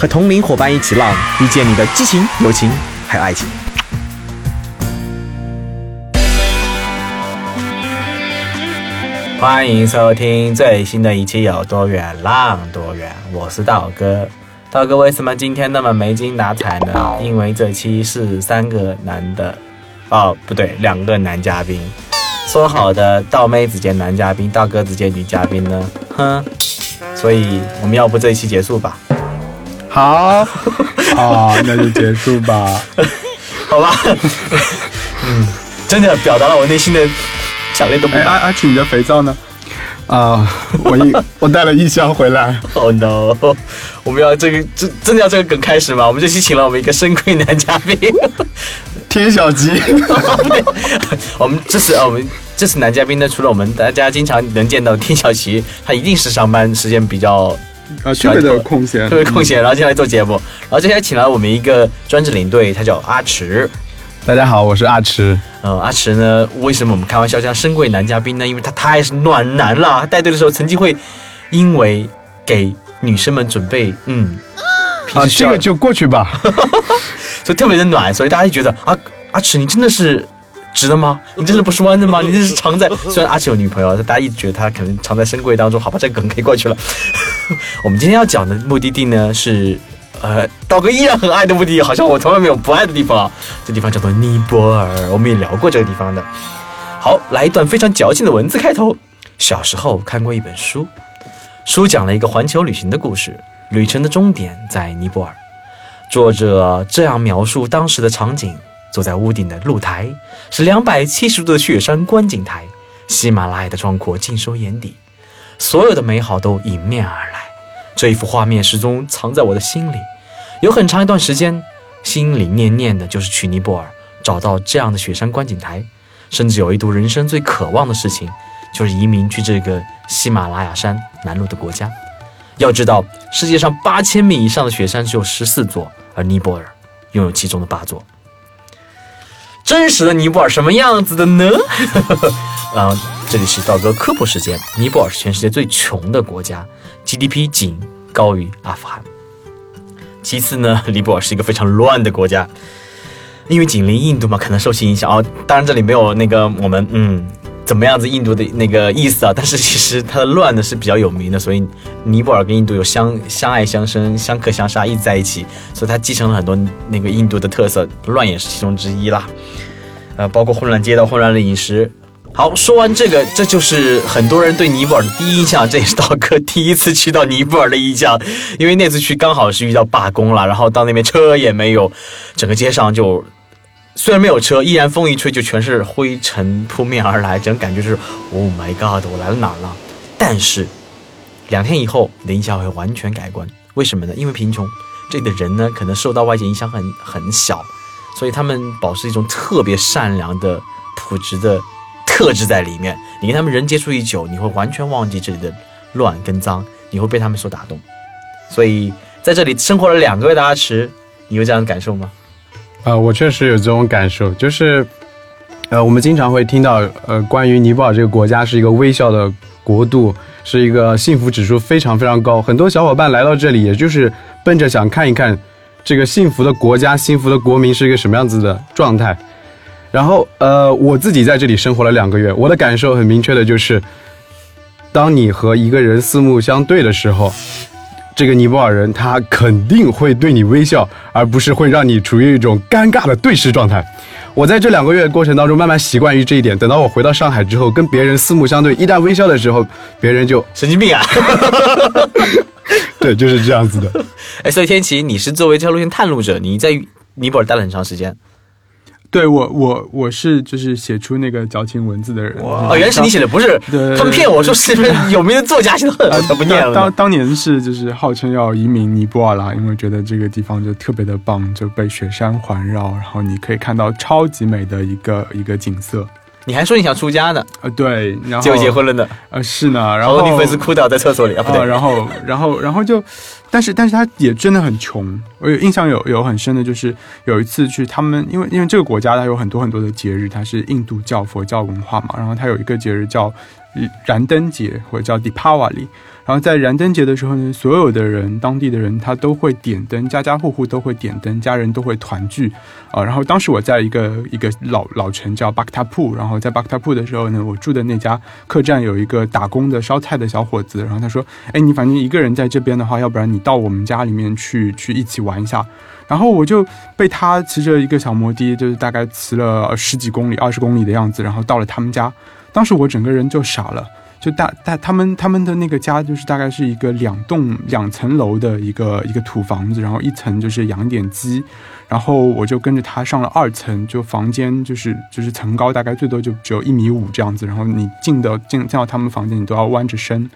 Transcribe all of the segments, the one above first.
和同龄伙伴一起浪，遇见你的激情、友情还有爱情。欢迎收听最新的一期《有多远浪多远》，我是道哥。道哥为什么今天那么没精打采呢？因为这期是三个男的，哦不对，两个男嘉宾。说好的道妹子接男嘉宾，道哥子接女嘉宾呢？哼，所以我们要不这一期结束吧？好，好，那就结束吧。好吧。嗯，真的表达了我内心的。强烈的不哎，阿阿奇，你的肥皂呢？啊，我一 我带了一箱回来。Oh no！我们要这个，真真的要这个梗开始吗？我们这期请了我们一个深贵男嘉宾，天小吉。我们这次啊，我们这次男嘉宾呢，除了我们大家经常能见到天小吉，他一定是上班时间比较啊特别的空闲，特别空闲，然后进来做节目。然后接下来请来我们一个专职领队，他叫阿池。大家好，我是阿池。嗯，阿池呢？为什么我们开玩笑叫深贵男嘉宾呢？因为他太是暖男了。他带队的时候，曾经会因为给女生们准备，嗯，啊，这个就过去吧。所以特别的暖，所以大家就觉得啊，阿池你真的是直的吗？你真的不是弯的吗？你这是藏在……虽然阿奇有女朋友，但大家一直觉得他可能藏在深闺当中。好吧，这个梗可以过去了。我们今天要讲的目的地呢是。呃，道哥依然很爱的目的地，好像我从来没有不爱的地方。这地方叫做尼泊尔，我们也聊过这个地方的。好，来一段非常矫情的文字开头。小时候看过一本书，书讲了一个环球旅行的故事，旅程的终点在尼泊尔。作者这样描述当时的场景：坐在屋顶的露台是两百七十度的雪山观景台，喜马拉雅的壮阔尽收眼底，所有的美好都迎面而来。这一幅画面始终藏在我的心里，有很长一段时间，心里念念的就是去尼泊尔找到这样的雪山观景台，甚至有一度人生最渴望的事情，就是移民去这个喜马拉雅山南麓的国家。要知道，世界上八千米以上的雪山只有十四座，而尼泊尔拥有其中的八座。真实的尼泊尔什么样子的呢？啊，这里是道哥科普时间。尼泊尔是全世界最穷的国家。GDP 仅高于阿富汗。其次呢，尼泊尔是一个非常乱的国家，因为紧邻印度嘛，可能受其影响哦。当然这里没有那个我们嗯怎么样子印度的那个意思啊。但是其实它的乱呢是比较有名的，所以尼泊尔跟印度有相相爱相生、相克相杀，一直在一起，所以它继承了很多那个印度的特色，乱也是其中之一啦。呃，包括混乱街道、混乱的饮食。好，说完这个，这就是很多人对尼泊尔的第一印象。这也是道哥第一次去到尼泊尔的印象，因为那次去刚好是遇到罢工了，然后到那边车也没有，整个街上就虽然没有车，依然风一吹就全是灰尘扑面而来，整个感觉就是 Oh my God，我来了哪儿了？但是两天以后，你的印象会完全改观。为什么呢？因为贫穷，这里的人呢可能受到外界影响很很小，所以他们保持一种特别善良的朴质的。特质在里面，你跟他们人接触一久，你会完全忘记这里的乱跟脏，你会被他们所打动。所以在这里生活了两个月的阿池，你有这样的感受吗？呃，我确实有这种感受，就是，呃，我们经常会听到，呃，关于尼泊尔这个国家是一个微笑的国度，是一个幸福指数非常非常高，很多小伙伴来到这里，也就是奔着想看一看这个幸福的国家、幸福的国民是一个什么样子的状态。然后，呃，我自己在这里生活了两个月，我的感受很明确的就是，当你和一个人四目相对的时候，这个尼泊尔人他肯定会对你微笑，而不是会让你处于一种尴尬的对视状态。我在这两个月过程当中慢慢习惯于这一点，等到我回到上海之后，跟别人四目相对，一旦微笑的时候，别人就神经病啊！对，就是这样子的。哎，所以天琪，你是作为这条路线探路者，你在尼泊尔待了很长时间。对我我我是就是写出那个矫情文字的人。哦，原来是你写的，不是对他们骗我说是 有名的作家写的，我才不念了。当当年是就是号称要移民尼泊尔啦，因为觉得这个地方就特别的棒，就被雪山环绕，然后你可以看到超级美的一个一个景色。你还说你想出家呢，呃，对，然后结果结婚了呢，呃是呢，然然后后女粉丝哭倒在厕所里啊，不啊，对，然后，然后，然后就，但是，但是他也真的很穷。我有印象有有很深的，就是有一次去他们，因为因为这个国家它有很多很多的节日，它是印度教佛教文化嘛，然后它有一个节日叫燃灯节或者叫 Diwali。然后在燃灯节的时候呢，所有的人，当地的人他都会点灯，家家户户都会点灯，家人都会团聚啊。然后当时我在一个一个老老城叫巴克塔铺，然后在巴克塔铺的时候呢，我住的那家客栈有一个打工的烧菜的小伙子，然后他说：“哎，你反正一个人在这边的话，要不然你到我们家里面去去一起玩一下。”然后我就被他骑着一个小摩的，就是大概骑了十几公里、二十公里的样子，然后到了他们家。当时我整个人就傻了。就大大他们他们的那个家就是大概是一个两栋两层楼的一个一个土房子，然后一层就是养点鸡，然后我就跟着他上了二层，就房间就是就是层高大概最多就只有一米五这样子，然后你进的进进到他们房间你都要弯着身，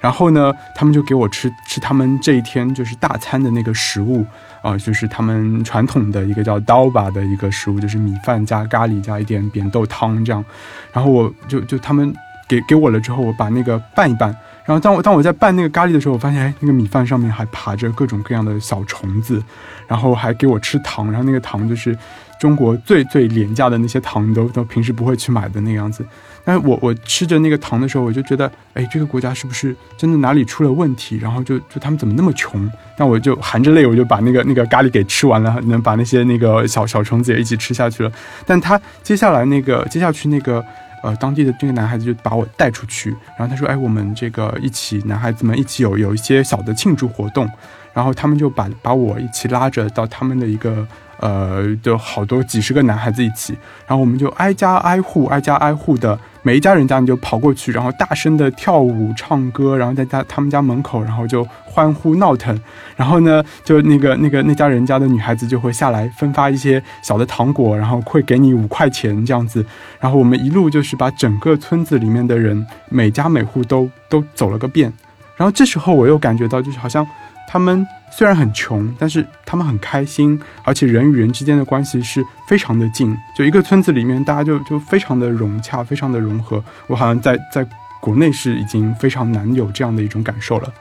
然后呢他们就给我吃吃他们这一天就是大餐的那个食物啊、就是他们传统的一个叫刀把的一个食物，就是米饭加咖喱加一点扁豆汤这样，然后我就就他们。给给我了之后，我把那个拌一拌，然后当我当我在拌那个咖喱的时候，我发现哎，那个米饭上面还爬着各种各样的小虫子，然后还给我吃糖，然后那个糖就是中国最最廉价的那些糖，都都平时不会去买的那个样子。但是我我吃着那个糖的时候，我就觉得，哎，这个国家是不是真的哪里出了问题？然后就就他们怎么那么穷？但我就含着泪，我就把那个那个咖喱给吃完了，能把那些那个小小虫子也一起吃下去了。但他接下来那个接下去那个。呃，当地的这个男孩子就把我带出去，然后他说：“哎，我们这个一起，男孩子们一起有有一些小的庆祝活动。”然后他们就把把我一起拉着到他们的一个呃，就好多几十个男孩子一起，然后我们就挨家挨户、挨家挨户的，每一家人家你就跑过去，然后大声的跳舞、唱歌，然后在家他们家门口，然后就欢呼闹腾，然后呢，就那个那个那家人家的女孩子就会下来分发一些小的糖果，然后会给你五块钱这样子，然后我们一路就是把整个村子里面的人每家每户都都走了个遍，然后这时候我又感觉到就是好像。他们虽然很穷，但是他们很开心，而且人与人之间的关系是非常的近。就一个村子里面，大家就就非常的融洽，非常的融合。我好像在在国内是已经非常难有这样的一种感受了。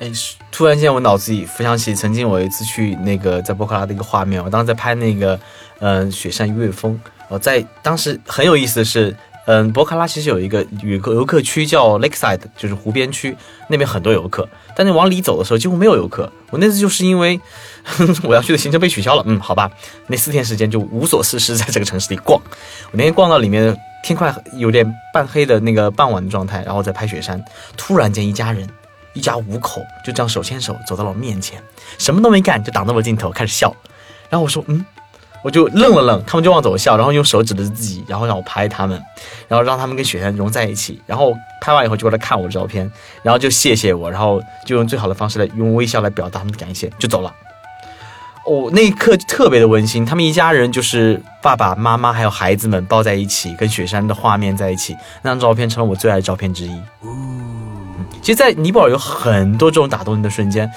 哎，突然间我脑子里浮想起曾经我有一次去那个在波克拉的一个画面，我当时在拍那个嗯、呃雪山月风，我在当时很有意思的是。嗯，博卡拉其实有一个游客游客区叫 Lakeside，就是湖边区，那边很多游客。但是往里走的时候几乎没有游客。我那次就是因为 我要去的行程被取消了，嗯，好吧，那四天时间就无所事事，在这个城市里逛。我那天逛到里面，天快有点半黑的那个傍晚的状态，然后在拍雪山，突然间一家人。一家五口就这样手牵手走到了我面前，什么都没干就挡到了镜头开始笑。然后我说，嗯。我就愣了愣，他们就望着我笑，然后用手指着自己，然后让我拍他们，然后让他们跟雪山融在一起。然后拍完以后就过来看我的照片，然后就谢谢我，然后就用最好的方式来用微笑来表达他们的感谢，就走了。哦，那一刻特别的温馨，他们一家人就是爸爸妈妈还有孩子们抱在一起，跟雪山的画面在一起，那张照片成了我最爱的照片之一。嗯，其实，在尼泊尔有很多这种打动人的瞬间。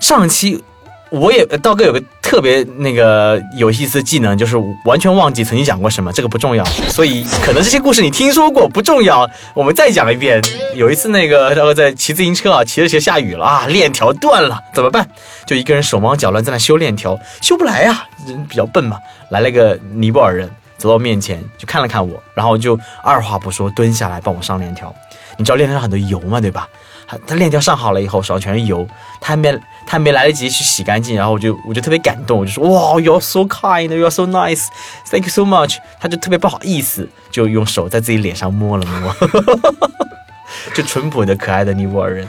上期。我也道哥有个特别那个有意思的技能，就是完全忘记曾经讲过什么，这个不重要，所以可能这些故事你听说过不重要，我们再讲一遍。有一次那个道哥在骑自行车啊，骑着骑着下雨了啊，链条断了，怎么办？就一个人手忙脚乱在那修链条，修不来啊，人比较笨嘛。来了个尼泊尔人走到我面前，就看了看我，然后就二话不说蹲下来帮我上链条。你知道链条上很多油嘛，对吧？他链条上好了以后，手上全是油，他还没他还没来得及去洗干净，然后我就我就特别感动，我就说哇，You're so kind, You're so nice, Thank you so much。他就特别不好意思，就用手在自己脸上摸了摸，就淳朴的可爱的尼泊尔人。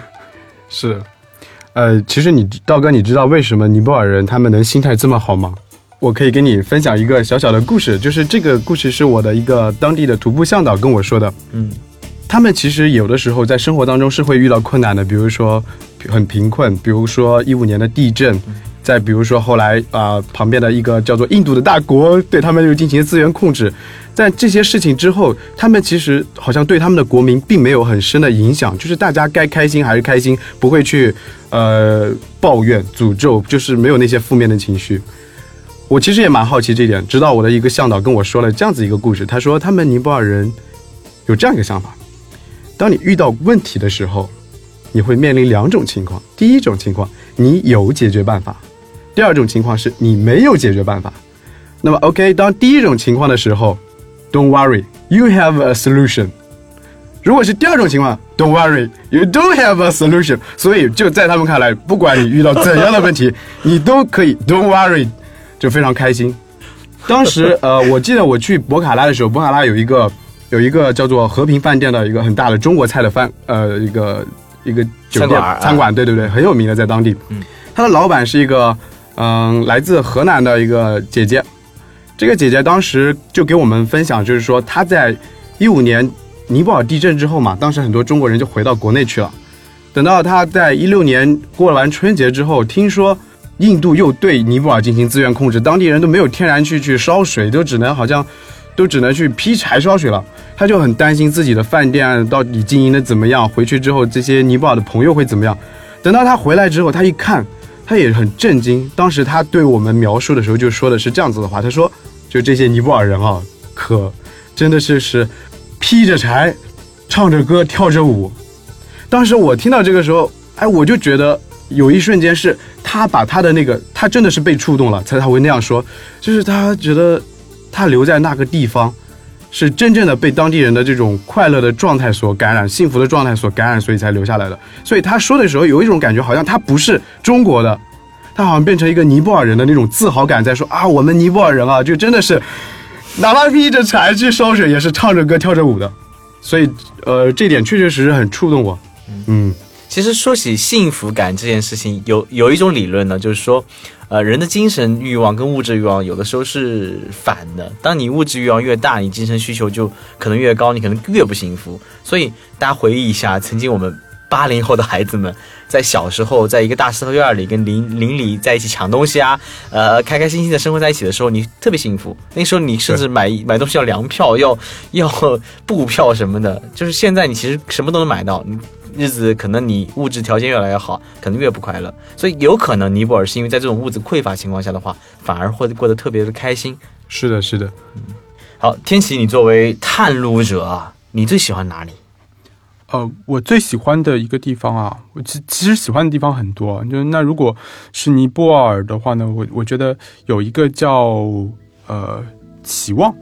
是，呃，其实你道哥，你知道为什么尼泊尔人他们能心态这么好吗？我可以跟你分享一个小小的故事，就是这个故事是我的一个当地的徒步向导跟我说的。嗯。他们其实有的时候在生活当中是会遇到困难的，比如说很贫困，比如说一五年的地震，再比如说后来啊、旁边的一个叫做印度的大国对他们又进行资源控制，在这些事情之后，他们其实好像对他们的国民并没有很深的影响，就是大家该开心还是开心，不会去呃抱怨、诅咒，就是没有那些负面的情绪。我其实也蛮好奇这点，直到我的一个向导跟我说了这样子一个故事，他说他们尼泊尔人有这样一个想法：当你遇到问题的时候，你会面临两种情况，第一种情况你有解决办法，第二种情况是你没有解决办法。那么 OK，当第一种情况的时候，Don't worry，you have a solution。如果是第二种情况，Don't worry，you don't have a solution。所以就在他们看来，不管你遇到怎样的问题，你都可以 Don't worry，就非常开心。当时呃，我记得我去博卡拉的时候，博卡拉有一个有一个叫做和平饭店的一个很大的中国菜的饭呃一个一个酒店餐馆对对对，很有名的在当地。嗯，他的老板是一个嗯、来自河南的一个姐姐，这个姐姐当时就给我们分享，就是说她在一五年尼泊尔地震之后嘛，当时很多中国人就回到国内去了。等到她在一六年过完春节之后，听说印度又对尼泊尔进行资源控制，当地人都没有天然气去烧水，就只能好像都只能去劈柴烧水了。他就很担心自己的饭店到底经营的怎么样，回去之后这些尼泊尔的朋友会怎么样。等到他回来之后，他一看，他也很震惊。当时他对我们描述的时候就说的是这样子的话，他说：“就这些尼泊尔人啊，可真的是是劈着柴，唱着歌，跳着舞。”当时我听到这个时候，哎，我就觉得有一瞬间是他把他的那个，他真的是被触动了，才他会那样说，就是他觉得他留在那个地方，是真正的被当地人的这种快乐的状态所感染，幸福的状态所感染，所以才留下来的。所以他说的时候有一种感觉，好像他不是中国的，他好像变成一个尼泊尔人的那种自豪感，在说啊，我们尼泊尔人啊，就真的是哪怕披着柴去烧水，也是唱着歌跳着舞的。所以，呃，这点确确实实很触动我。嗯其实说起幸福感这件事情，有有一种理论呢，就是说，呃，人的精神欲望跟物质欲望有的时候是反的。当你物质欲望越大，你精神需求就可能越高，你可能越不幸福。所以大家回忆一下，曾经我们八零后的孩子们在小时候，在一个大四合院里跟邻邻里在一起抢东西啊，呃，开开心心的生活在一起的时候，你特别幸福。那时候你甚至买买东西要粮票，要要布票什么的。就是现在你其实什么都能买到，你日子可能你物质条件越来越好，可能越不快乐。所以有可能尼泊尔是因为在这种物质匮乏情况下的话，反而会过得特别的开心。是的，是的。好，天琪，你作为探路者啊，你最喜欢哪里？呃，我最喜欢的一个地方啊，我其其实喜欢的地方很多。就那如果是尼泊尔的话呢，我我觉得有一个叫呃期望，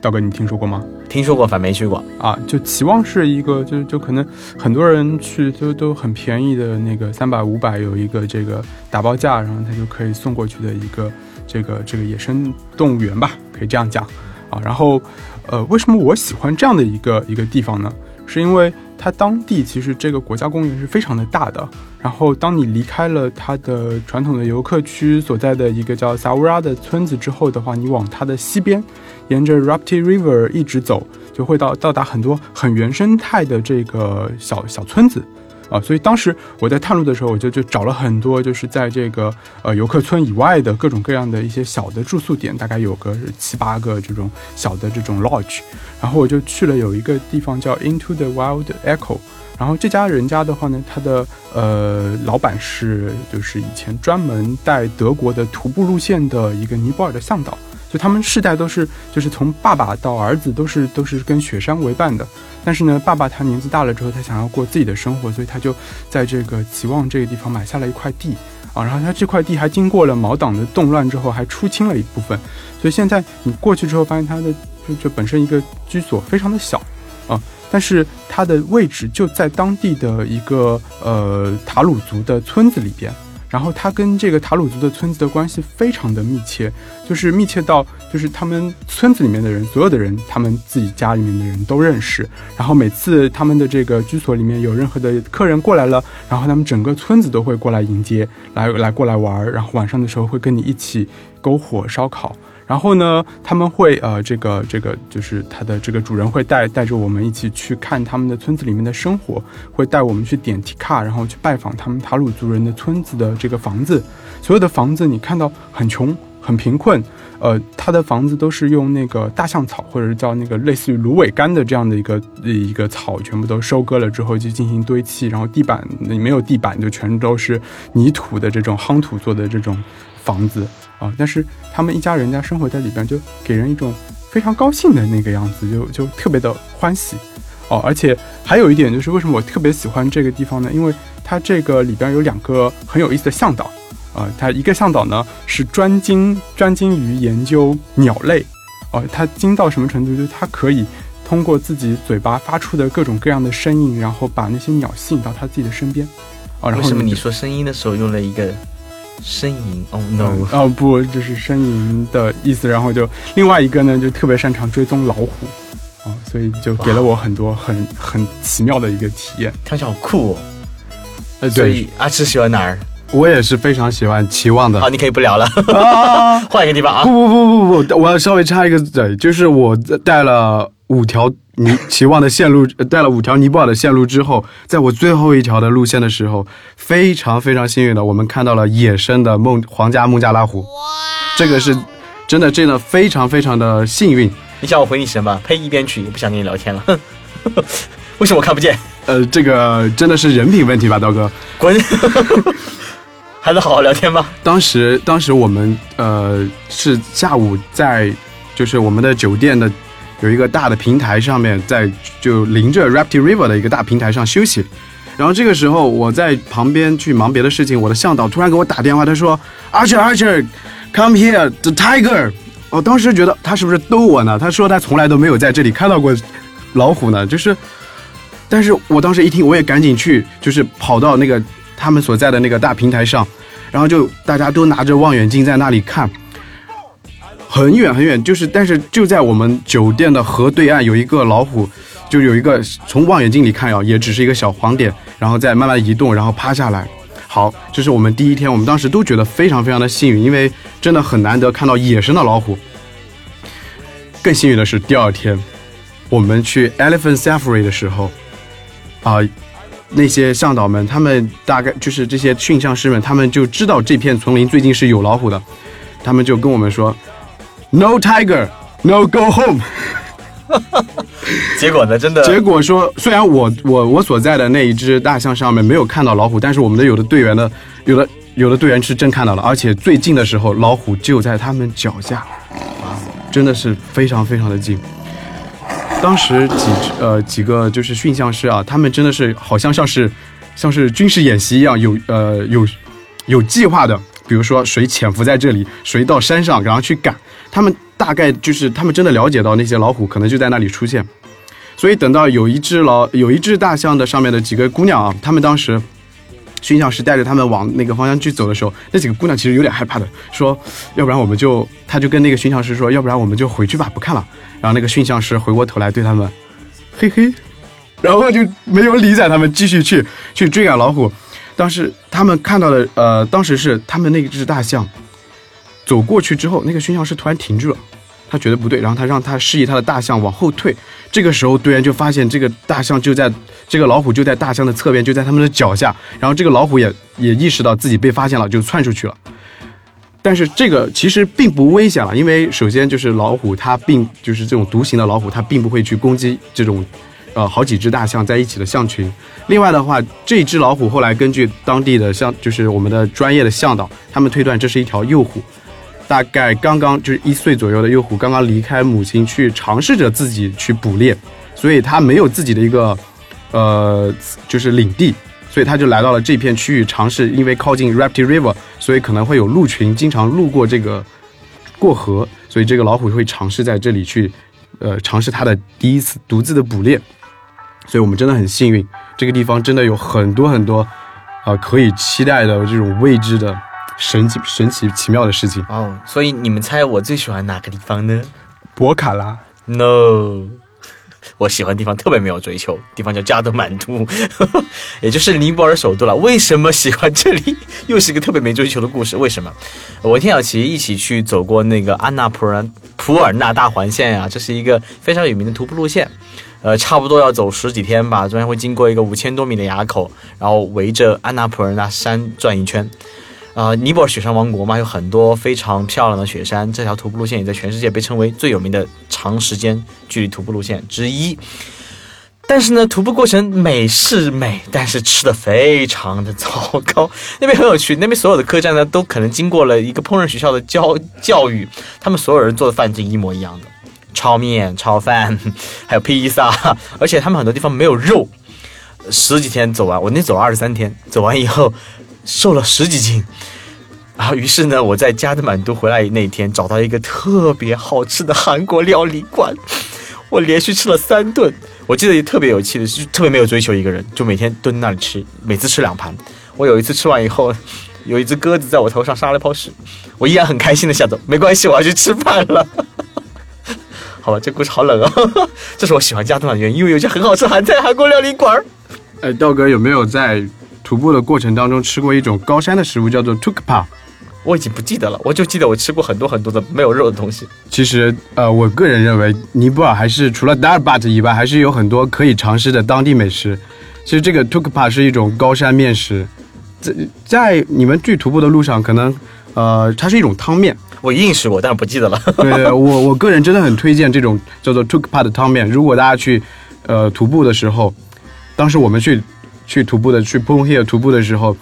道哥你听说过吗？听说过，反没去过。啊，就期望是一个，就就可能很多人去都都很便宜的那个三百五百有一个这个打包价，然后他就可以送过去的一个这个这个野生动物园吧，可以这样讲啊。然后呃，为什么我喜欢这样的一个一个地方呢？是因为它当地其实这个国家公园是非常的大的，然后当你离开了它的传统的游客区所在的一个叫萨乌拉的村子之后的话，你往它的西边，沿着 Rapti River 一直走，就会到到达很多很原生态的这个小小村子。啊，所以当时我在探路的时候，我就就找了很多，就是在这个呃游客村以外的各种各样的一些小的住宿点，大概有个七八个这种小的这种 lodge，然后我就去了有一个地方叫 Into the Wild Echo，然后这家人家的话呢，他的呃老板是就是以前专门带德国的徒步路线的一个尼泊尔的向导。就他们世代都是，就是从爸爸到儿子都是都是跟雪山为伴的。但是呢，爸爸他年纪大了之后，他想要过自己的生活，所以他就在这个期望这个地方买下了一块地啊。然后他这块地还经过了毛党的动乱之后，还出清了一部分。所以现在你过去之后，发现它的就就本身一个居所非常的小啊，但是它的位置就在当地的一个呃塔鲁族的村子里边。然后他跟这个塔鲁族的村子的关系非常的密切，就是密切到就是他们村子里面的人，所有的人，他们自己家里面的人都认识。然后每次他们的这个居所里面有任何的客人过来了，然后他们整个村子都会过来迎接，来来过来玩儿。然后晚上的时候会跟你一起篝火烧烤。然后呢，他们会呃，这个这个就是它的这个主人会带带着我们一起去看他们的村子里面的生活，会带我们去点题卡，然后去拜访他们塔鲁族人的村子的这个房子。所有的房子你看到很穷很贫困，呃，他的房子都是用那个大象草或者是叫那个类似于芦苇干的这样的一个一个草，全部都收割了之后就进行堆砌，然后地板没有地板，就全都是泥土的这种夯土做的这种房子。啊，但是他们一家人家生活在里边，就给人一种非常高兴的那个样子，就就特别的欢喜。哦，而且还有一点就是，为什么我特别喜欢这个地方呢？因为它这个里边有两个很有意思的向导。啊，它一个向导呢是专精专精于研究鸟类。哦，他精到什么程度？就是他可以通过自己嘴巴发出的各种各样的声音，然后把那些鸟吸引到他自己的身边。啊，然后为什么你说声音的时候用了一个呻吟？Oh no！哦不，就是呻吟的意思。然后就另外一个呢，就特别擅长追踪老虎，哦，所以就给了我很多很很奇妙的一个体验。看起来好酷哦。呃，所对，以阿赤喜欢哪儿？我也是非常喜欢期望的好，。你可以不聊了，啊 换一个地方啊不。不不不不，我要稍微插一个嘴，就是我带了五条尼 期望的线路，呃带了五条尼泊尔的线路之后，在我最后一条的路线的时候，非常非常幸运的，我们看到了野生的孟皇家孟加拉虎，这个是真的真的非常非常的幸运。你想我回你什么？呸！一边去，也不想跟你聊天了。哼 为什么我看不见？呃，这个真的是人品问题吧，刀哥。滚！还能好好聊天吗？当时，当时我们呃是下午在就是我们的酒店的有一个大的平台上面，在就临着 Rapti River 的一个大平台上休息。然后这个时候我在旁边去忙别的事情，我的向导突然给我打电话，他说：“Archer Archer，come here，the tiger。”我当时觉得他是不是逗我呢？他说他从来都没有在这里看到过老虎呢，就是。但是我当时一听，我也赶紧去，就是跑到那个他们所在的那个大平台上，然后就大家都拿着望远镜在那里看，很远很远，就是但是就在我们酒店的河对岸有一个老虎，就有一个从望远镜里看啊，也只是一个小黄点，然后再慢慢移动，然后趴下来。好，这是我们第一天，我们当时都觉得非常非常的幸运，因为真的很难得看到野生的老虎。更幸运的是，第二天我们去 Elephant Safari 的时候，啊、那些向导们，他们大概就是这些驯象师们，他们就知道这片丛林最近是有老虎的，他们就跟我们说，No tiger, no go home。结果呢？真的，结果说，虽然我我我所在的那一只大象上面没有看到老虎，但是我们的有的队员呢，有的有的队员是真看到了，而且最近的时候，老虎就在他们脚下，真的是非常非常的近。当时几只呃几个就是驯象师啊，他们真的是好像像是像是军事演习一样，有呃有有计划的，比如说谁潜伏在这里，谁到山上然后去赶，他们大概就是他们真的了解到那些老虎可能就在那里出现，所以等到有一只老有一只大象的上面的几个姑娘啊，他们当时驯象师带着他们往那个方向去走的时候，那几个姑娘其实有点害怕的，说要不然我们就，他就跟那个驯象师说，要不然我们就回去吧，不看了。然后那个驯象师回过头来对他们，嘿嘿，然后就没有理睬他们，继续去去追赶老虎。当时他们看到的，呃，当时是他们那只大象走过去之后，那个驯象师突然停住了，他觉得不对，然后他让他示意他的大象往后退。这个时候队员就发现这个大象就在这个老虎就在大象的侧边，就在他们的脚下。然后这个老虎也也意识到自己被发现了，就窜出去了。但是这个其实并不危险了，因为首先就是老虎它并就是这种独行的老虎，它并不会去攻击这种，呃好几只大象在一起的象群。另外的话，这只老虎后来根据当地的向就是我们的专业的向导，他们推断这是一条幼虎，大概刚刚就是一岁左右的幼虎，刚刚离开母亲去尝试着自己去捕猎，所以它没有自己的一个呃就是领地。所以它就来到了这片区域，尝试，因为靠近 Rapti River，所以可能会有鹿群经常路过这个过河，所以这个老虎会尝试在这里去，呃，尝试它的第一次独自的捕猎。所以我们真的很幸运，这个地方真的有很多很多，啊、可以期待的这种未知的神奇、神奇、奇妙的事情。哦，所以你们猜我最喜欢哪个地方呢博卡拉，？No，我喜欢的地方特别没有追求，地方叫加德满都，也就是尼泊尔首都了。为什么喜欢这里？又是一个特别没追求的故事。为什么？我跟田小琪一起去走过那个安娜普尔普尔纳大环线呀、这是一个非常有名的徒步路线。呃，差不多要走十几天吧，中间会经过一个五千多米的垭口，然后围着安娜普尔纳山转一圈。呃，尼泊尔雪山王国嘛，有很多非常漂亮的雪山，这条徒步路线也在全世界被称为最有名的长时间距离徒步路线之一。但是呢，徒步过程美是美，但是吃的非常的糟糕。那边很有趣，那边所有的客栈呢，都可能经过了一个烹饪学校的教教育，他们所有人做的饭是一模一样的，炒面、炒饭，还有披萨，而且他们很多地方没有肉。十几天走完，我那走了二十三天，走完以后瘦了十几斤。然后，于是呢，我在加德满都回来那天，找到一个特别好吃的韩国料理馆，我连续吃了三顿。我记得也特别有趣的是，特别没有追求一个人，就每天蹲那里吃，每次吃两盘。我有一次吃完以后，有一只鸽子在我头上撒了一泡屎，我依然很开心的下走，没关系，我要去吃饭了。好吧，这故事好冷啊！这是我喜欢加德满的原因，因为有家很好吃韩菜韩国料理馆儿。哎，道哥有没有在徒步的过程当中吃过一种高山的食物，叫做 tukpa？我已经不记得了，我就记得我吃过很多很多的没有肉的东西。其实，呃，我个人认为尼泊尔还是除了 darbat 以外，还是有很多可以尝试的当地美食。其实这个 tukpa 是一种高山面食，在在你们去徒步的路上，可能呃，它是一种汤面。我一定吃过，但是不记得了。对我我个人真的很推荐这种叫做 tukpa 的汤面。如果大家去呃徒步的时候，当时我们去去徒步的去 p o n Hill 徒步的时候，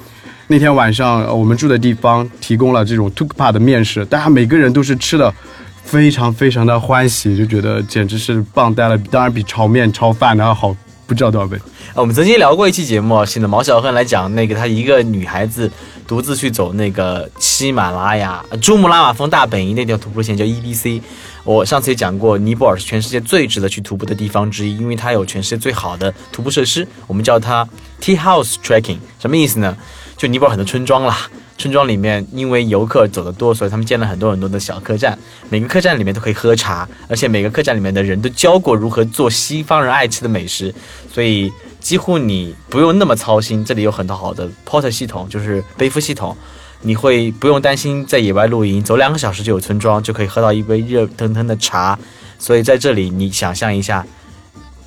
那天晚上我们住的地方提供了这种 tukpa 的面食，大家每个人都是吃的非常非常的欢喜，就觉得简直是棒呆了。当然比炒面炒饭还要好不知道多少倍。呃我们曾经聊过一期节目，请的毛小恨来讲那个她一个女孩子独自去走那个喜马拉雅珠穆朗玛峰大本营那条徒步线叫 EBC。我上次也讲过，尼泊尔是全世界最值得去徒步的地方之一，因为它有全世界最好的徒步设施，我们叫它 Tea House Trekking。什么意思呢？就尼泊尔很多村庄啦，村庄里面因为游客走得多，所以他们建了很多很多的小客栈，每个客栈里面都可以喝茶，而且每个客栈里面的人都教过如何做西方人爱吃的美食，所以几乎你不用那么操心。这里有很多好的 porter 系统，就是背负系统，你会不用担心在野外露营，走两个小时就有村庄，就可以喝到一杯热腾腾的茶。所以在这里，你想象一下，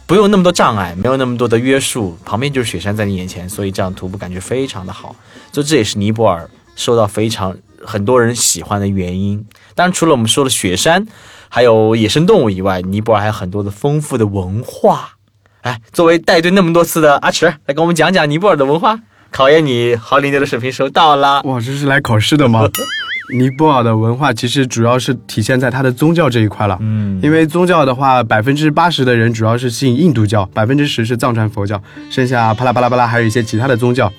不用那么多障碍，没有那么多的约束，旁边就是雪山在你眼前，所以这样徒步感觉非常的好。所以这也是尼泊尔受到非常很多人喜欢的原因。当然，除了我们说的雪山，还有野生动物以外，尼泊尔还有很多的丰富的文化。哎，作为带队那么多次的阿迟，来跟我们讲讲尼泊尔的文化，考验你好领队的水平收到了。哇，这是来考试的吗？尼泊尔的文化其实主要是体现在它的宗教这一块了。嗯，因为宗教的话，百分之八十的人主要是信印度教，百分之十是藏传佛教，剩下巴拉巴拉巴拉还有一些其他的宗教。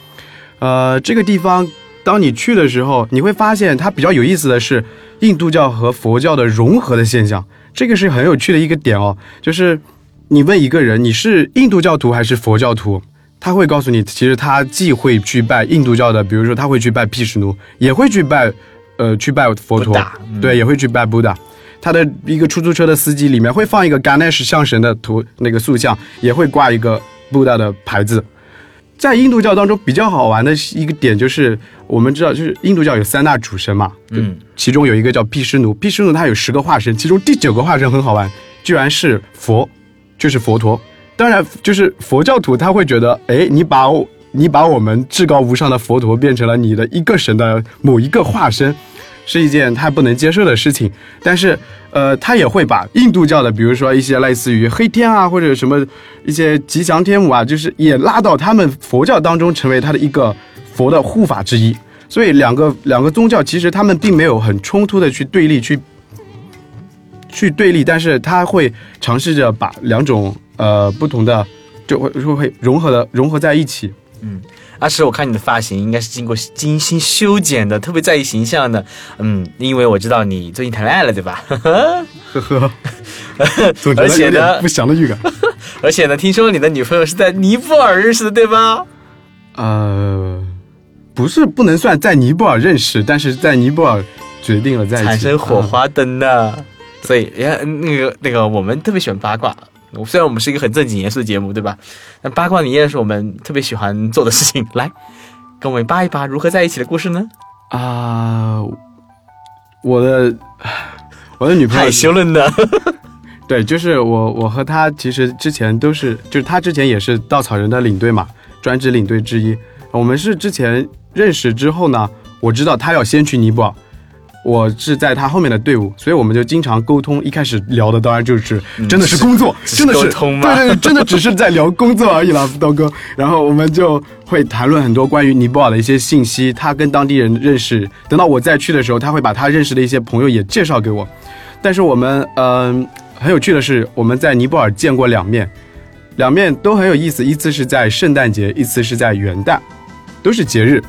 呃，这个地方当你去的时候，你会发现它比较有意思的是印度教和佛教的融合的现象，这个是很有趣的一个点哦。就是你问一个人你是印度教徒还是佛教徒，他会告诉你，其实他既会去拜印度教的，比如说他会去拜毗湿奴，也会去拜，呃，去拜佛陀对，也会去拜 Buddha。他的一个出租车的司机里面会放一个 Ganesh 象神的图那个塑像，也会挂一个 Buddha 的牌子。在印度教当中比较好玩的一个点就是，我们知道就是印度教有三大主神嘛，嗯，其中有一个叫毗湿奴，毗湿奴他有十个化身，其中第九个化身很好玩，居然是佛，就是佛陀。当然，就是佛教徒他会觉得，哎，你把我你把我们至高无上的佛陀变成了你的一个神的某一个化身，是一件他不能接受的事情。但是，呃，他也会把印度教的，比如说一些类似于黑天啊，或者什么一些吉祥天母啊，就是也拉到他们佛教当中，成为他的一个佛的护法之一。所以，两个两个宗教其实他们并没有很冲突的去对立去去对立，但是他会尝试着把两种呃不同的就会就会融合的融合在一起。嗯阿石，我看你的发型应该是经过精心修剪的，特别在意形象的。嗯，因为我知道你最近谈恋爱了，对吧？呵呵，总觉得有而且呢点不祥的预感。而且呢，听说你的女朋友是在尼泊尔认识的，对吧？呃，不是不能算在尼泊尔认识，但是在尼泊尔决定了在一起产生火嗯花的呢。所以，呀，那个那个，我们特别喜欢八卦。虽然我们是一个很正经严肃的节目，对吧？但八卦你依然是我们特别喜欢做的事情。来，跟我们扒一扒如何在一起的故事呢？啊，我的我的女朋友害羞了呢。对，就是我，我和她其实之前都是，就是她之前也是稻草人的领队嘛，专职领队之一。我们是之前认识之后呢，我知道她要先去尼泊尔，我是在他后面的队伍，所以我们就经常沟通。一开始聊的当然就是真的是工作，真的是沟通吗对真的只是在聊工作而已了，刀哥。然后我们就会谈论很多关于尼泊尔的一些信息，他跟当地人认识。等到我再去的时候，他会把他认识的一些朋友也介绍给我。但是我们嗯、很有趣的是，我们在尼泊尔见过两面，两面都很有意思。一次是在圣诞节，一次是在元旦，都是节日。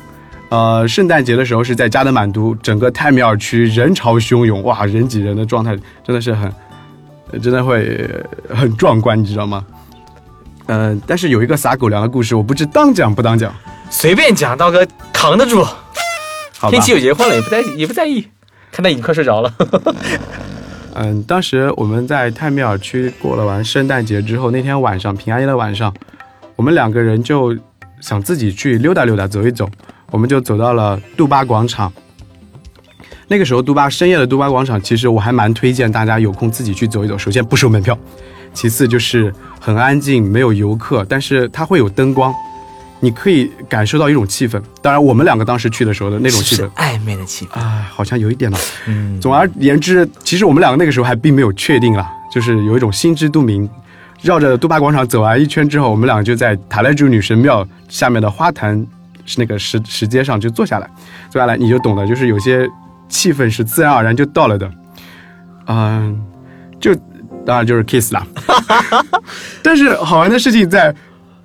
呃，圣诞节的时候是在加德满都，整个泰米尔区人潮汹涌，哇，人挤人的状态真的是很，呃真的会呃很壮观，你知道吗？嗯、但是有一个撒狗粮的故事，我不知当讲不当讲，随便讲，刀哥扛得住。天？气有结婚了，也不在也不在意。看他已经快睡着了。嗯，当时我们在泰米尔区过了完圣诞节之后，那天晚上平安夜的晚上，我们两个人就想自己去溜达溜达，走一走，我们就走到了杜巴广场。那个时候，杜巴深夜的杜巴广场，其实我还蛮推荐大家有空自己去走一走。首先不收门票，其次就是很安静，没有游客，但是它会有灯光，你可以感受到一种气氛。当然，我们两个当时去的时候的那种气氛，是暧昧的气氛。啊，好像有一点吧。嗯，总而言之，其实我们两个那个时候还并没有确定啦，就是有一种心知肚明。绕着杜巴广场走完一圈之后，我们两个就在塔莱珠女神庙下面的花坛是那个石石阶上就坐下来，坐下来你就懂了，就是有些气氛是自然而然就到了的，嗯，就当然就是 kiss 啦。但是好玩的事情在，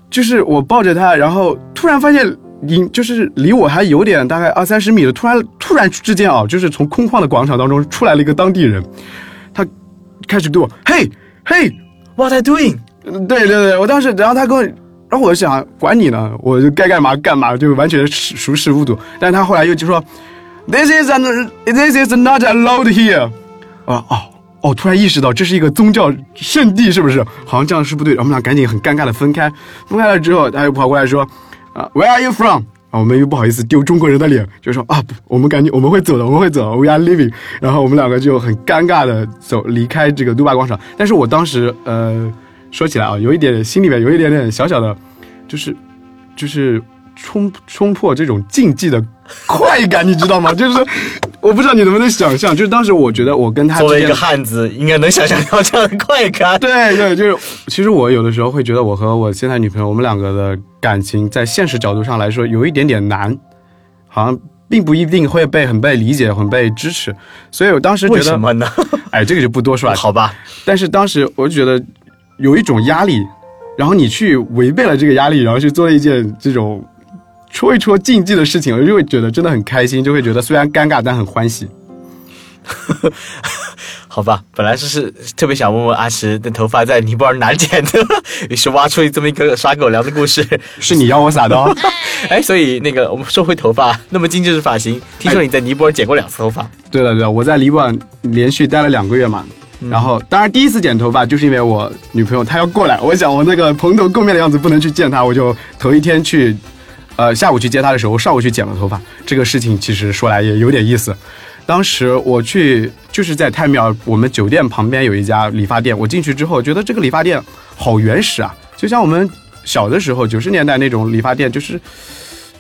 就是我抱着他，然后突然发现你就是离我还有点大概二三十米的，突然突然之间啊，就是从空旷的广场当中出来了一个当地人，他开始对我嘿嘿，What are you doing？嗯对对对，我当时然后他跟我。然后我就想管你呢，我就该干嘛干嘛，就完全熟熟视无睹。但是他后来又就说，This is an This is not allowed here。啊哦哦，突然意识到这是一个宗教圣地，是不是？好像这样是不对。我们俩赶紧很尴尬的分开。分开了之后，他又跑过来说，啊，Where are you from？啊，我们又不好意思丢中国人的脸，就说啊，我们赶紧我们会走的，我们会走，We are leaving。然后我们两个就很尴尬的走离开这个杜巴广场。但是我当时呃，说起来啊，有一点心里面有一点点小小的，就是就是冲冲破这种禁忌的快感，你知道吗？就是我不知道你能不能想象，就是当时我觉得我跟他作为一个汉子，应该能想象到这样的快感。对对，就是其实我有的时候会觉得我和我现在女朋友，我们两个的感情在现实角度上来说有一点点难，好像并不一定会被很被理解、很被支持，所以我当时觉得，为什么呢？哎，这个就不多说了。好吧，但是当时我就觉得有一种压力，然后你去违背了这个压力，然后去做了一件这种戳一戳禁忌的事情，我就会觉得真的很开心，就会觉得虽然尴尬但很欢喜。好吧，本来就是特别想问问阿石的头发在尼泊尔哪剪的，于 是挖出这么一个撒狗粮的故事。是你要我撒的哦。哎，所以那个我们说回头发，那么精致的发型，听说你在尼泊尔剪过两次头发，对了对了，我在尼泊尔连续待了两个月嘛，然后当然第一次剪头发就是因为我女朋友她要过来，我想我那个蓬头垢面的样子不能去见她，我就头一天去，呃下午去接她的时候，上午去剪了头发。这个事情其实说来也有点意思。当时我去就是在泰米尔，我们酒店旁边有一家理发店，我进去之后觉得这个理发店好原始啊，就像我们小的时候九十年代那种理发店，就是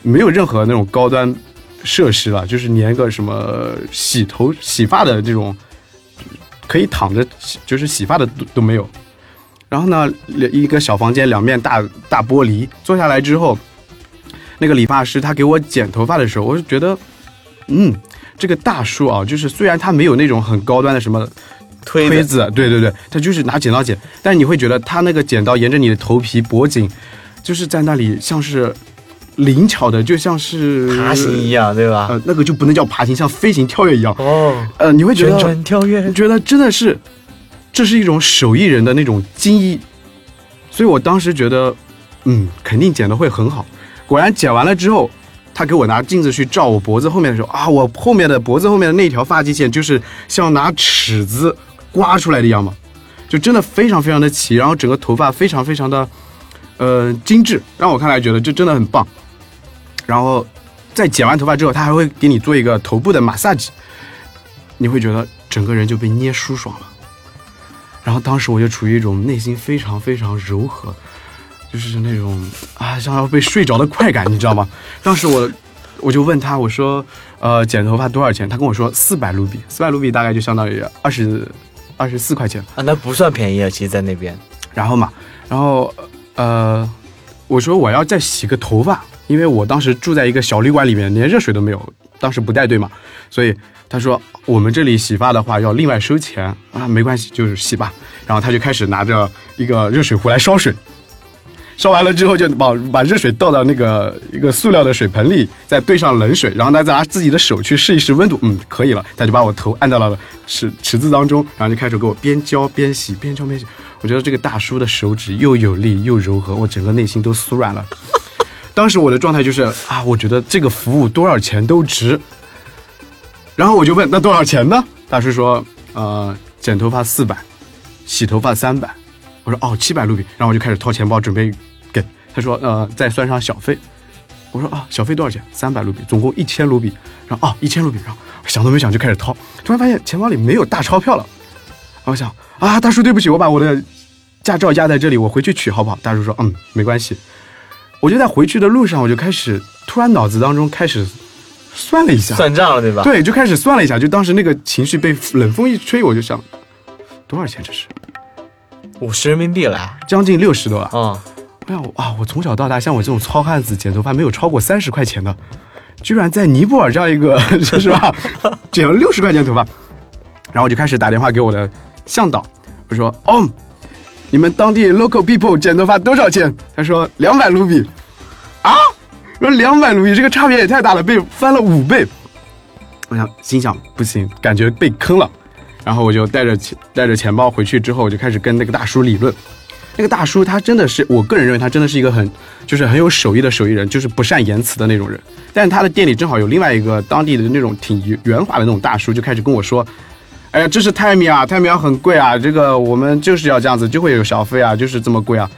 没有任何那种高端设施了，就是连个什么洗头洗发的这种可以躺着洗就是洗发的都都没有。然后呢，一个小房间，两面大大玻璃，坐下来之后，那个理发师他给我剪头发的时候，我就觉得，嗯，这个大叔啊，就是虽然他没有那种很高端的什么推子推子，对对对，他就是拿剪刀剪，但是你会觉得他那个剪刀沿着你的头皮、脖颈，就是在那里像是灵巧的，就像是爬行一样，对吧？呃，那个就不能叫爬行，像飞行跳跃一样。哦，呃，你会觉旋得转跳跃，觉得真的是，这是一种手艺人的那种精艺，所以我当时觉得，嗯，肯定剪的会很好。果然剪完了之后，他给我拿镜子去照我脖子后面的时候啊，我后面的脖子后面的那条发际线就是像拿尺子刮出来的一样嘛，就真的非常非常的齐，然后整个头发非常非常的呃精致，让我看来觉得这真的很棒。然后在剪完头发之后，他还会给你做一个头部的马萨吉，你会觉得整个人就被捏舒爽了。然后当时我就处于一种内心非常非常柔和，就是那种啊像要被睡着的快感，你知道吗？当时我我就问他，我说呃剪头发多少钱？他跟我说四百卢比，四百卢比大概就相当于二十二十四块钱。啊，那不算便宜啊，其实，在那边。然后嘛，然后呃，我说我要再洗个头发，因为我当时住在一个小旅馆里面，连热水都没有，当时不带队嘛，所以他说我们这里洗发的话要另外收钱啊，没关系，就是洗吧。然后他就开始拿着一个热水壶来烧水。烧完了之后，就把把热水倒到那个一个塑料的水盆里，再兑上冷水，然后他再拿自己的手去试一试温度，嗯，可以了，他就把我头按到了池池子当中，然后就开始给我边浇边洗，边浇边洗。我觉得这个大叔的手指又有力又柔和，我整个内心都酥软了。当时我的状态就是啊，我觉得这个服务多少钱都值。然后我就问那多少钱呢？大叔说，呃，剪头发四百，洗头发三百。我说哦，七百卢比。然后我就开始掏钱包准备给他说，呃，再算上小费。我说啊，小费多少钱？三百卢比，总共一千卢比。然后哦，一千卢比。然后想都没想就开始掏，突然发现钱包里没有大钞票了。我想啊，大叔对不起，我把我的驾照压在这里，我回去取好不好？大叔说嗯，没关系。我就在回去的路上，我就开始突然脑子当中开始算了一下，算账了，对吧？对，就开始算了一下，就当时那个情绪被冷风一吹，我就想多少钱这是？五十人民币了。将近六十多啊！嗯，哎呀，我从小到大像我这种糙汉子剪头发没有超过三十块钱的，居然在尼泊尔这样一个 是吧，剪了六十块钱头发，然后我就开始打电话给我的向导，我说哦，你们当地 local people 剪头发多少钱？他说两百卢比，啊，我说两百卢比，这个差别也太大了，被翻了五倍。我想心想不行，感觉被坑了，然后我就带着钱带着钱包回去之后，我就开始跟那个大叔理论。那个大叔他真的是，我个人认为他真的是一个很就是很有手艺的手艺人，就是不善言辞的那种人。但他的店里正好有另外一个当地的那种挺圆滑的那种大叔，就开始跟我说。哎呀，这是泰米啊，泰米尔很贵啊，这个我们就是要这样子，就会有小费啊，就是这么贵啊。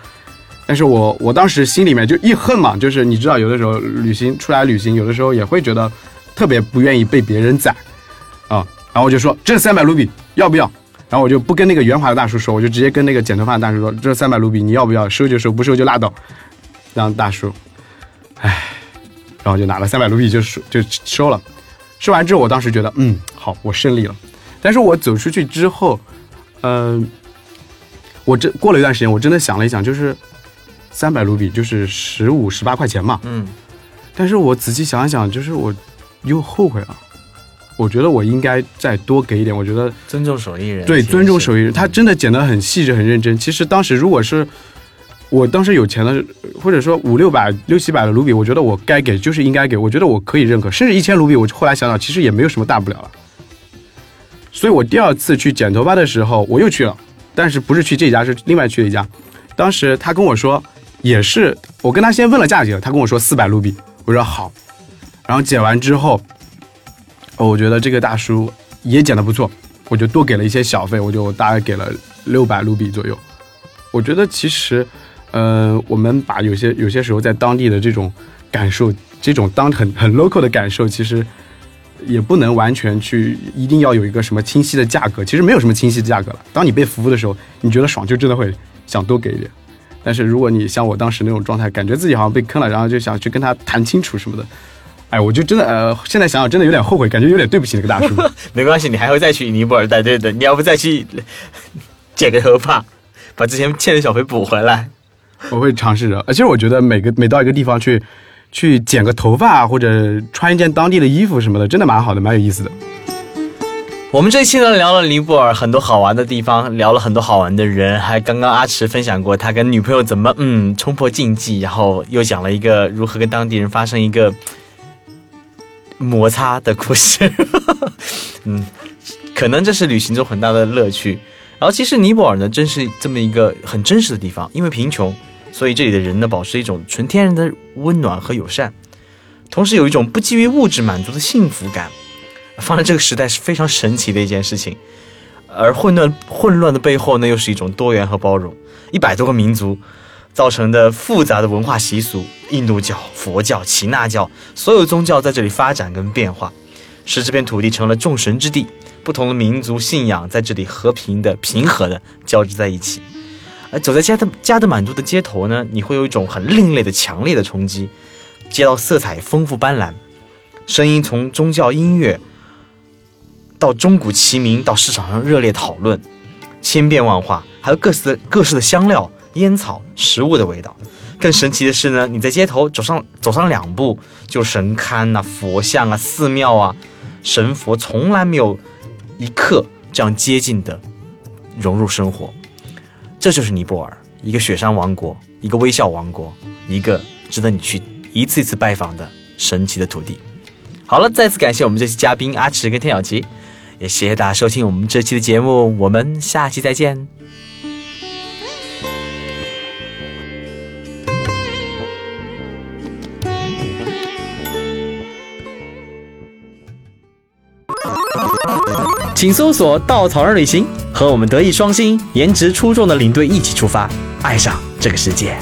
但是我我当时心里面就一恨嘛，就是你知道，有的时候旅行出来旅行，有的时候也会觉得特别不愿意被别人宰啊。然后我就说这三百卢比要不要？然后我就不跟那个圆滑的大叔说，我就直接跟那个剪头发的大叔说，这三百卢比你要不要？收就收，不收就拉倒。让大叔，唉，然后就拿了三百卢比就收就收了。收完之后，我当时觉得嗯好，我胜利了。但是我走出去之后，嗯、我这过了一段时间，我真的想了一想，就是三百卢比，就是十五十八块钱嘛。嗯，但是我仔细想一想，就是我又后悔了。我觉得我应该再多给一点。我觉得尊重手艺人，对，尊重手艺人，他真的剪得很细致、很认真。其实当时如果是我当时有钱的，或者说五六百、六七百的卢比，我觉得我该给就是应该给，我觉得我可以认可。甚至一千卢比，我后来想想，其实也没有什么大不了了。所以我第二次去剪头发的时候，我又去了，但是不是去这家，是另外去了一家。当时他跟我说，也是我跟他先问了价钱，他跟我说四百卢比，我说好。然后剪完之后，哦我觉得这个大叔也剪得不错，我就多给了一些小费，我就大概给了六百卢比左右。我觉得其实，呃，我们把有些有些时候在当地的这种感受，这种当很很 local 的感受，其实也不能完全去一定要有一个什么清晰的价格，其实没有什么清晰的价格了。当你被服务的时候，你觉得爽，就真的会想多给一点。但是如果你像我当时那种状态，感觉自己好像被坑了，然后就想去跟他谈清楚什么的，哎，我就真的呃，现在想想真的有点后悔，感觉有点对不起那个大叔。没关系，你还会再去尼泊尔带队的。你要不再去剪个头发，把之前欠的小费补回来？我会尝试着。而且我觉得每个每到一个地方去，去剪个头发或者穿一件当地的衣服什么的，真的蛮好的，蛮有意思的。我们这一期呢聊了尼泊尔很多好玩的地方，聊了很多好玩的人，还刚刚阿池分享过他跟女朋友怎么嗯冲破禁忌，然后又讲了一个如何跟当地人发生一个摩擦的故事。嗯，可能这是旅行中很大的乐趣。然后其实尼泊尔呢，真是这么一个很真实的地方，因为贫穷，所以这里的人呢保持一种纯天然的温暖和友善，同时有一种不基于物质满足的幸福感。放在这个时代是非常神奇的一件事情。而混乱混乱的背后呢，又是一种多元和包容。一百多个民族造成的复杂的文化习俗，印度教、佛教、耆那教，所有宗教在这里发展跟变化，使这片土地成了众神之地。不同的民族信仰在这里和平的、平和的交织在一起。而走在加德加德满都的街头呢，你会有一种很另类的、强烈的冲击。街道色彩丰富斑斓，声音从宗教音乐到钟鼓齐鸣，到市场上热烈讨论，千变万化，还有各式各式的香料、烟草、食物的味道。更神奇的是呢，你在街头走上走上两步，就神龛呐、佛像啊、寺庙啊、神佛，从来没有一刻这样接近的融入生活。这就是尼泊尔，一个雪山王国，一个微笑王国，一个值得你去一次一次拜访的神奇的土地。好了，再次感谢我们这期嘉宾阿池跟天小琪，也谢谢大家收听我们这期的节目，我们下期再见。请搜索“稻草人旅行”，和我们德艺双馨、颜值出众的领队一起出发，爱上这个世界。